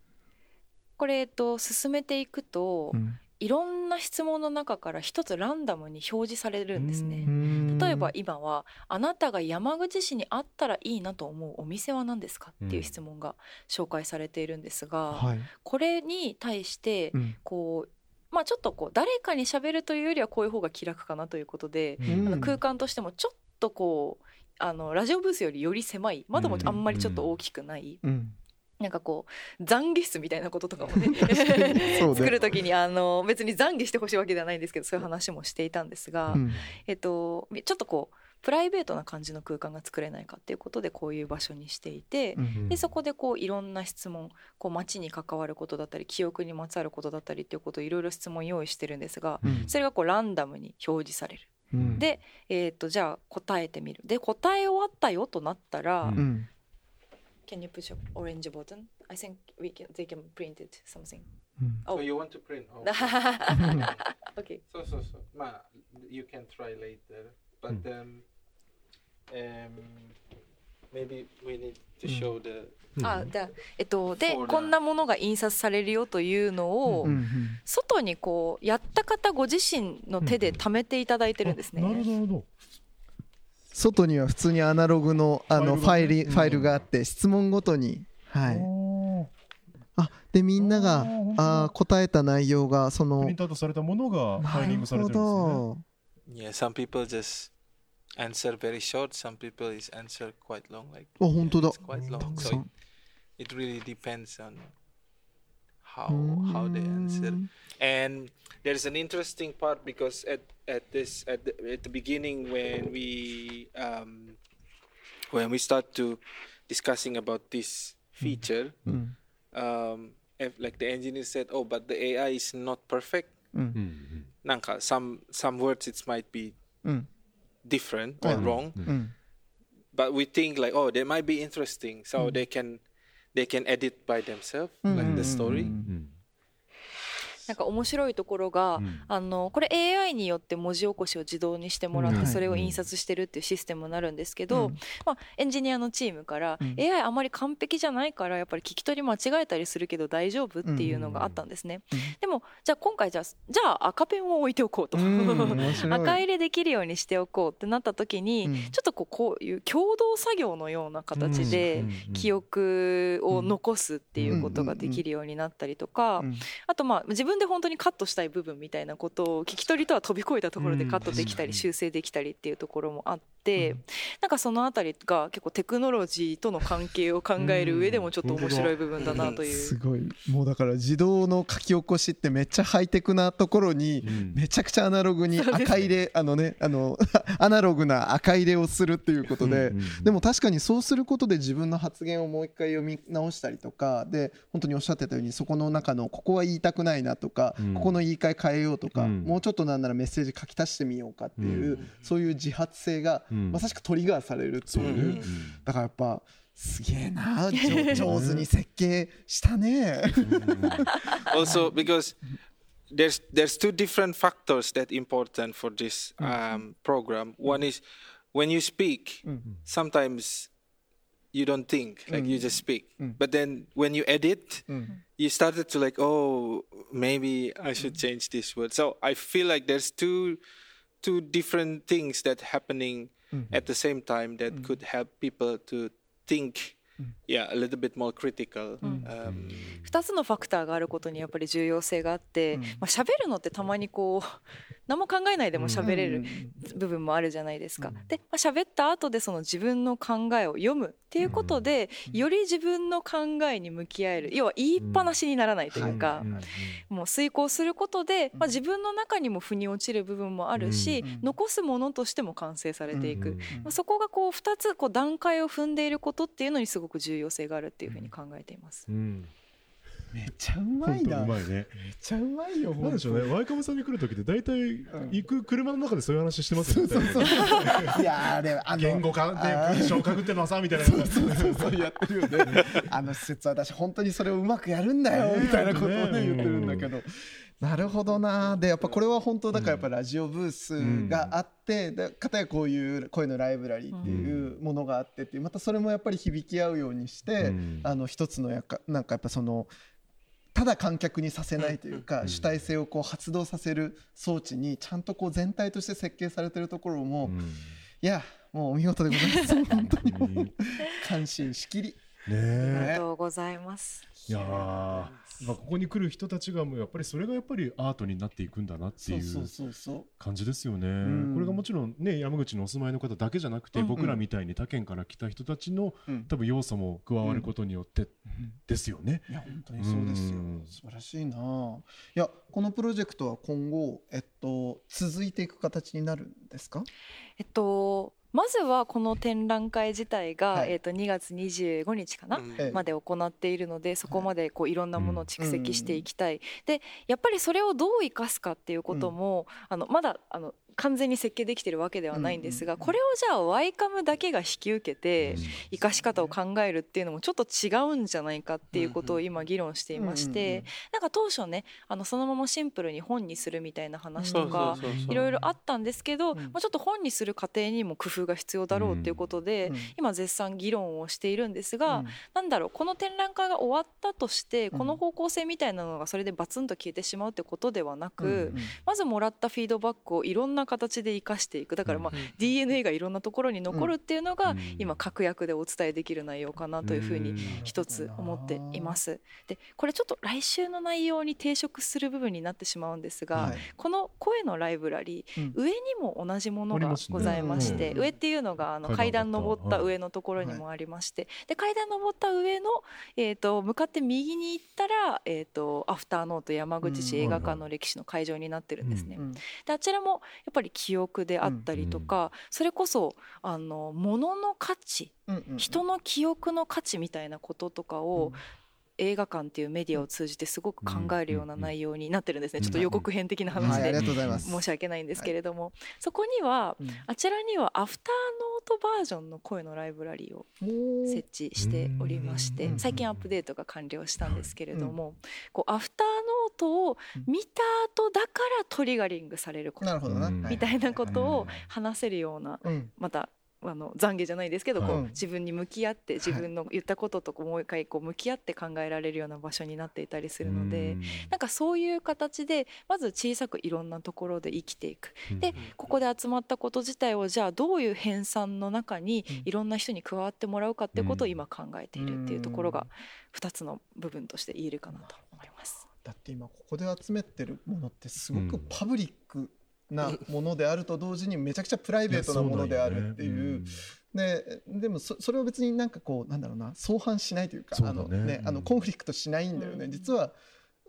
これ、えっと、進めていくと、うんいろんな質問の中から一つランダムに表示されるんですね。うん例えば今は「あなたが山口市にあったらいいなと思うお店は何ですか?」っていう質問が紹介されているんですが、はい。これに対してうんこうまあちょっとこう誰かに喋るというよりはこういう方が気楽かなということで、うん。あの空間としてもちょっとこうあのラジオブースよりより狭いまだもあんまりちょっと大きくない、うん。なんかこう懺悔室みたいなこととかもね 作る時にあの別に懺悔してほしいわけではないんですけどそういう話もしていたんですが、うん。えっと、ちょっとこうプライベートな感じの空間が作れないかっていうことでこういう場所にしていて、うんでそこでこういろんな質問こう街に関わることだったり記憶にまつわることだったりっていうことをいろいろ質問用意してるんですが、うんそれがこうランダムに表示される。うんで、えー、とじゃあ答えてみる。で答え終わったよとなったら、Can you push a orange button? I think we can, they can print it something. うんそ you want to print? Oh. okay. そうそうそう。まあ、you can try later. But um, um, maybe we need to show the あじゃあえっとでこんなものが印刷されるよというのを、うん外にこうやった方ご自身の手で貯めていただいてるんですね。なるほど外には普通にアナログのあのフファイルファイルがあって質問ごとにはい。あでみんながあ答えた内容がそプのリントアウトされたものがファイリングされてるんですね。ど。Yeah. Some people just answer very short. Some people is answer quite long, like oh, yeah, it's quite long. So it, it really depends on how how they answer. And there is an interesting part because at at this at the, at the beginning when we um, when we start to discussing about this feature, mm. um, if, like the engineer said, oh, but the AI is not perfect. Mm. Mm-hmm. Some some words it might be. Mm different or Mm. wrong, うん but we think like, "Oh, they might be interesting," so mm. they can they can edit by themselves, like the story. うんなんか面白いところが、うん。あのこれ AI によって文字起こしを自動にしてもらっうん。てそれを印刷してるっていうシステムになるんですけど、うん。まあ、エンジニアのチームから、うん。AI あまり完璧じゃないからやっぱり聞き取り間違えたりするけど大丈夫っていうのがあったんですね、うん。でもじゃあ今回じゃあじゃあ赤ペンを置いておこうと、赤入れできるようにしておこうってなった時に、うん。ちょっとこうこういう共同作業のような形でうん。記憶を残すっていうことができるようになったりとか、うん。あとまあ自分で本当にカットしたい部分みたいなことを聞き取りとは飛び越えたところでカットできたりうん。修正できたりっていうところもあってなん。かそのあたりが結構テクノロジーとの関係を考える上でもちょっと面白い部分だなという。すごい。もうだから自動の書き起こしってめっちゃハイテクなところにうん。めちゃくちゃアナログに赤入れあのねあの アナログな赤入れをするっていうことでうんうん。でも確かにそうすることで自分の発言をもう一回読み直したりとかで本当におっしゃってたようにそこの中のここは言いたくないなとかうんここの言い換え変えようとかうんもうちょっとなんならメッセージ書き足してみようかっていううんそういう自発性がうんまさしくトリガーされるっていうだからやっぱすげえな上上手に設計したね。also because there's there's two different factors that important for this um, program. One is when you speak, sometimes you don't think like you mm. just speak, mm. but then when you edit, mm. you started to like, oh, maybe I should change this word. So I feel like there's two two different things that happening mm-hmm. at the same time that could help people to think. Yeah, a little bit more critical. Um, 2つのファクターがあることにやっぱり重要性があって、まあ喋るのってたまにこう何も考えないでも喋れる部分もあるじゃないですか。で、まあ、喋った後でその自分の考えを読むっていうことで、より自分の考えに向き合える要は言いっぱなしにならないというか、もう遂行することで、まあ、自分の中にも腑に落ちる部分もあるし、残すものとしても完成されていく、まあ、そこがこう2つこう段階を踏んでいることっていうのにすごく重要性があるっていうふうに考えています。うんめっちゃうまいな。めっうまいねちゃうまいよ。なんでしょうねワイカムさんに来る時って大体行く車の中でそういう話してますよね いやーでもあの言語化で文章を書くってのはさみたいなそうそうそうやってるよね。あの施設私本当にそれをうまくやるんだよねみたいなことをねね言ってるんだけど。なるほどな。でやっぱこれは本当だからやっぱラジオブースがあって、でかたやこういう声のライブラリーっていうものがあってってまたそれもやっぱり響き合うようにして、うん。あの一つのやかなんかやっぱそのただ観客にさせないというか、主体性をこう発動させる装置にちゃんとこう全体として設計されてるところも、うん。いやもうお見事でございます。本当に感心しきり。ありねがとうございます。えいやーまあここに来る人たちがもうやっぱりそれがやっぱりアートになっていくんだなっていうそうそうそう感じですよね、ん。これがもちろんね山口のお住まいの方だけじゃなくて、うんうん。僕らみたいに他県から来た人たちの、うん。多分要素も加わることによってですよね。いや本当にそうですよ。うん。素晴らしいな。いやこのプロジェクトは今後えっと続いていく形になるんですか？えっとまずはこの展覧会自体が、はい。えっと2月25日かな、Mm. ええ。まで行っているのでそこまでこういろんなものを蓄積していきたい、でやっぱりそれをどう生かすかっていうことも、あのまだあの完全に設計できてるわけではないんですが、これをじゃあワイカムだけが引き受けて生かし方を考えるっていうのもちょっと違うんじゃないかっていうことを今議論していまして、なんか当初ねあのそのままシンプルに本にするみたいな話とか、いろいろあったんですけど、うん。まあ、ちょっと本にする過程にも工夫が必要だろうっていうことで、うん今絶賛議論をしているんですが、うん。なんだろうこの展覧会が終わったとしてこの方向性みたいなのがそれでバツンと消えてしまうってことではなく、まずもらったフィードバックをいろんな形で生かしていく。だからまあ、DNA がいろんなところに残るっていうのが、うん今確約でお伝えできる内容かなというふうに一つ思っています。でこれちょっと来週の内容に抵触する部分になってしまうんですが、はい。この声のライブラリー、うん。上にも同じものがございまして、うん。上っていうのがあの階階段段登ったはい。上のところにもありまして、で階段登った上の、えー、と向かって右に行ったら、えー、とアフターノート山口市映画館の歴史の会場になってるんですね。うん。であちらもやっぱり記憶であったりとか、それこそあの物の価値人の記憶の価値みたいなこととかを、映画館っていうメディアを通じてすごく考えるような内容になってるんですね、ちょっと予告編的な話で。申し訳ないんですけれども、そこにはうんあちらにはアフターノートバージョンの声のライブラリーを設置しておりましてうん。最近アップデートが完了したんですけれども、こうアフターノートを見た後だからトリガリングされることみたいなことをうん話せるようなうん。またあの懺悔じゃないですけど、こううん自分に向き合って自分の言ったこととこうもう一回こう向き合って考えられるような場所になっていたりするので。なんかそういう形でまず小さくいろんなところで生きていく。でここで集まったこと自体をじゃあどういう編纂の中にうん。いろんな人に加わってもらうかってことをうん。今考えているっていうところが2つの部分として言えるかなと思います。だって今ここで集めてるものってすごくうん。パブリックなものであると同時にめちゃくちゃプライベートなものであるっていう。ででもそそれを別になんかこうなんだろうな相反しないというかあのね。うんねあのコンフリクトしないんだよね、うん。実は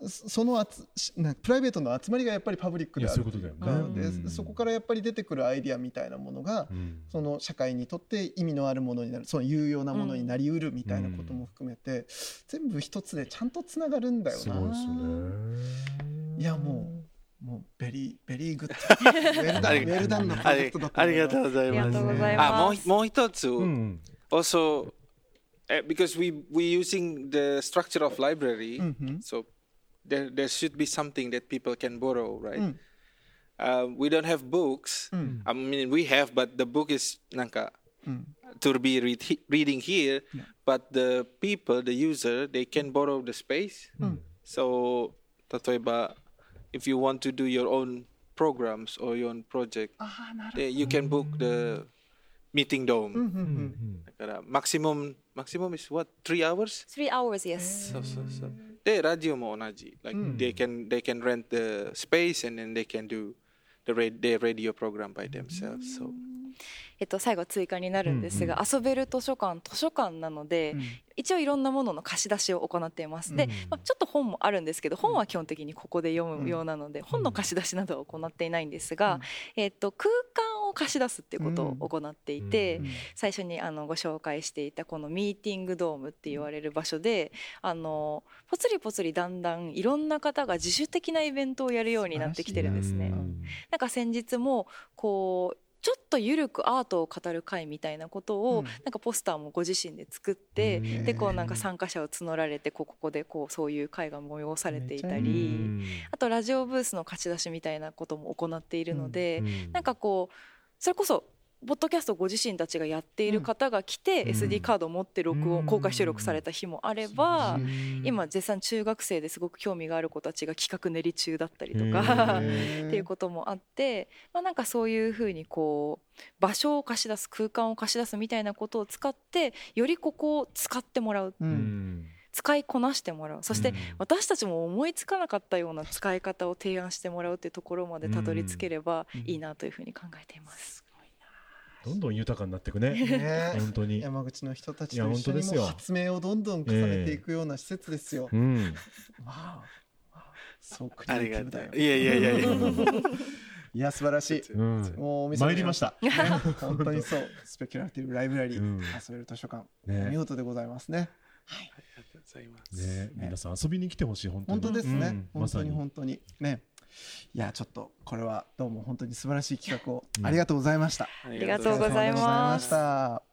そそのあつしなプライベートの集まりがやっぱりパブリックであるそういうことだよね。でうん。そこからやっぱり出てくるアイディアみたいなものが、その社会にとって意味のあるものになるその有用なものになりうるみたいなことも含めて、全部一つでちゃんとつながるんだよな。いやもうもうベリーベリーグッドウェルダンウェルダンのプロありジェクトだとあ思いますりがとうございありがます。とうございあ、もうます。もう一つ、うん also uh, because we we using the structure of library, うんうん so there there should be something that people can borrow, right? うん Um, we don't have books. うん I mean, we have, but the book is nanka うん to be read, reading here. Yeah. But the people, the user, they can borrow the space. うん So, 例えば if you want to do your own programs or your own project, you can book the meeting dome. Mm-hmm. Mm-hmm. Maximum maximum is what three hours? Three hours, yes. So so so. They radio mo onaji. Like mm. they can they can rent the space and then they can do the ra- their radio program by themselves. So. えっと、最後追加になるんですが、遊べる図書館図書館なので、一応いろんなものの貸し出しを行っています、でうん、まあ、ちょっと本もあるんですけど本は基本的にここで読むようなので、本の貸し出しなどは行っていないんですが、うん。えっと、空間を貸し出すっていうことを行っていて、うん最初にあのご紹介していたこのミーティングドームって言われる場所であのぽつりぽつりだんだんいろんな方が自主的なイベントをやるようになってきてるんですね。なんか先日もこうちょっとゆるくアートを語る会みたいなことを、うん。なんかポスターもご自身で作って、うん。でこうなんか参加者を募られてこうここでこうそういう会が催されていたりあとラジオブースの貸し出しみたいなことも行っているので、なんかこうそれこそポッドキャストご自身たちがやっている方が来て、うん。SD カードを持って録音、うん。公開収録された日もあれば、うん。今絶賛中学生ですごく興味がある子たちが企画練り中だったりとか。っていうこともあって、まあ、なんかそういうふうにこう場所を貸し出す空間を貸し出すみたいなことを使ってよりここを使ってもらう。うん。使いこなしてもらう。そして私たちも思いつかなかったような使い方を提案してもらうっていうところまでたどり着ければいいなというふうに考えています。どんどん豊かになっていくね。ね。本当に。山口の人たちと一緒に発明をどんどん重ねていくような施設ですよ。うん。わ あそうクリあエイティい。いやいやいやいや。いや素晴らしい。うん。もうお店参りました。ね本当にそう。スペキュラティブライブラリー、うん。遊べる図書館、ね。見事でございますね。ありがとうございます。ね。皆さん遊びに来てほしい本当に。本当ですね。うん。本当に本当に。ね。いやちょっとこれはどうも本当に素晴らしい企画をありがとうございました。ありがとうございますありがとうございました。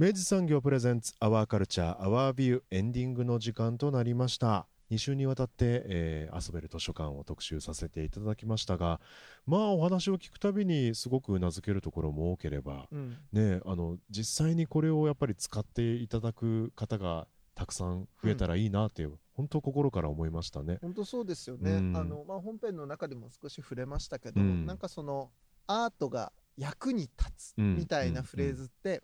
明治産業プレゼンツアワーカルチャーアワービューエンディングの時間となりました2週にわたって、えー遊べる図書館を特集させていただきましたがまあお話を聞くたびにすごくうなずけるところも多ければうんねあの実際にこれをやっぱり使っていただく方がたくさん増えたらいいなっていう、本当心から思いましたね。本当そうですよね。うん。あのまあ本編の中でも少し触れましたけど、うん。なんかそのアートが役に立つうんみたいなフレーズって、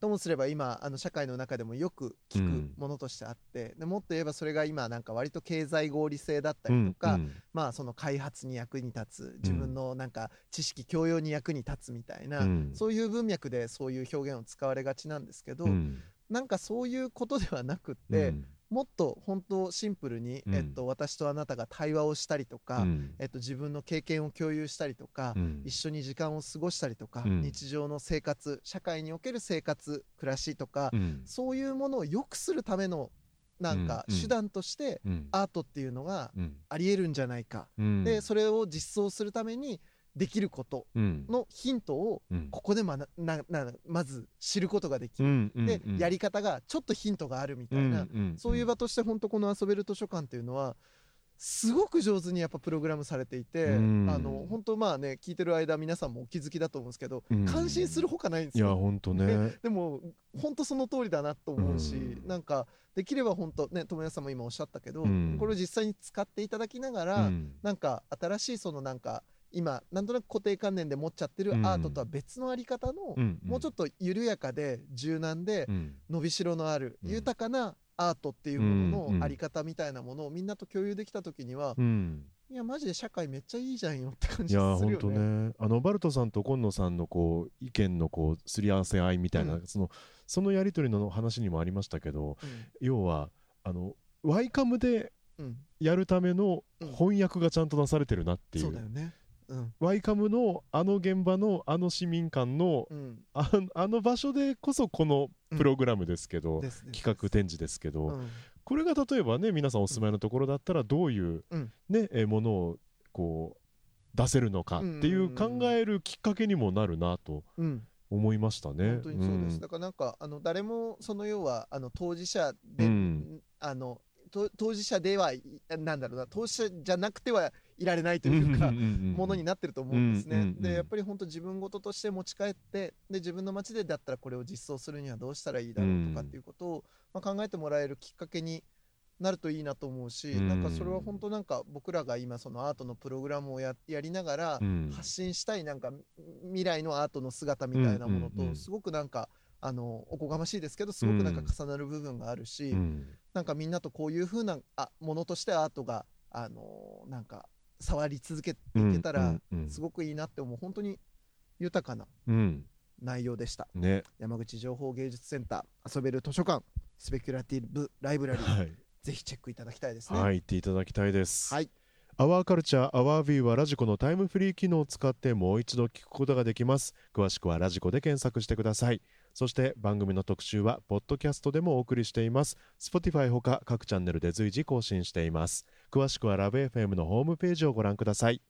ともすれば今あの社会の中でもよく聞くものとしてあって、でもっと言えばそれが今なんか割と経済合理性だったりとか、うんまあその開発に役に立つ自分のなんか知識教養に役に立つみたいな、うん。そういう文脈でそういう表現を使われがちなんですけど、うん。なんかそういうことではなくって、うんもっと本当シンプルに、うん。えっと、私とあなたが対話をしたりとか、うん。えっと、自分の経験を共有したりとか、うん。一緒に時間を過ごしたりとか、うん。日常の生活社会における生活暮らしとか、うん。そういうものを良くするためのなんか手段としてうん。アートっていうのがうん。ありえるんじゃないか、うん。でそれを実装するためにできることうん。のヒントをうん。ここでまなななまず知ることができる、で、うんやり方がちょっとヒントがあるみたいな、そういう場として本当この遊べる図書館っていうのはすごく上手にやっぱプログラムされていて、うん。あの本当まあね聞いてる間皆さんもお気づきだと思うんですけど、うん。感心するほかないんですいやよ。本当ね。でも本当その通りだなと思うし、うん。なんかできれば本当ね友也さんも今おっしゃったけど、うん。これを実際に使っていただきながら、うん。なんか新しいそのなんか今なんとなく固定観念で持っちゃってるうん。アートとは別のあり方の、うんもうちょっと緩やかで柔軟でうん。伸びしろのあるうん。豊かなアートっていうものうんうん。のあり方みたいなものをみんなと共有できた時には、うん。いやマジで社会めっちゃいいじゃんよって感いじするや本当よね。ねあのバルトさんと今野さんのこう意見のこうすり合わせ合いみたいな、うん。そのそのやり取りの話にもありましたけどうん。要はあのワイカムでうん。やるためのうん。翻訳がちゃんとなされてるなっていう,、そうだよね。うん。ワイカムのあの現場のあの市民館のうん。ああの場所でこそこのプログラムですけど、ですね。企画展示ですけど、うん。これが例えばね皆さんお住まいのところだったらどういう、うん。ねえものをこう出せるのかっていう考えるきっかけにもなるなとうん。思いましたね。本当にそうです、ん。だからなんかあの誰もその要はあの当事者で、うん。あのと当事者ではいなんだろうな当事者じゃなくてはいられないというか、ものになってると思うんですね。でやっぱり本当自分事として持ち帰ってで自分の街でだったらこれを実装するにはどうしたらいいだろうとかっていうことを、まあ、考えてもらえるきっかけになるといいなと思うし、うん。なんかそれは本当なんか僕らが今そのアートのプログラムをややりながらうん。発信したいなんか未来のアートの姿みたいなものとすごくなんかあのおこがましいですけどすごくなんか重なる部分があるし、うん。なんかみんなとこういう風なあものとしてアートがあのなんか触り続けていけたらすごくいいなって思う本当に豊かなうん内容でしたね山口情報芸術センター遊べる図書館スペキュラティブライブラリーはい、ぜひチェックいただきたいですねはい、行っていただきたいです。はいアワーカルチャーアワービューはラジコのタイムフリー機能を使ってもう一度聞くことができます。詳しくはラジコで検索してください。そして番組の特集はポッドキャストでもお送りしています。Spotify ほか各チャンネルで随時更新しています。詳しくはラブ f m のホームページをご覧ください。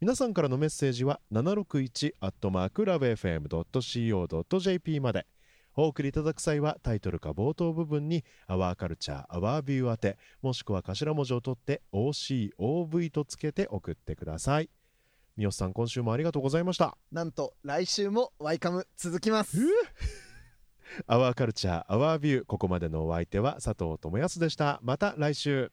皆さんからのメッセージは761アットマークラブ FM.co.jp まで。お送りいただく際はタイトルか冒頭部分に「アワーカルチャーアワービュー宛てもしくは頭文字を取って OCOV とつけて送ってください。三好さん今週もありがとうございました。なんと来週もワイカム続きます。アワーカルチャーアワービューここまでのお相手は佐藤智康でした。また来週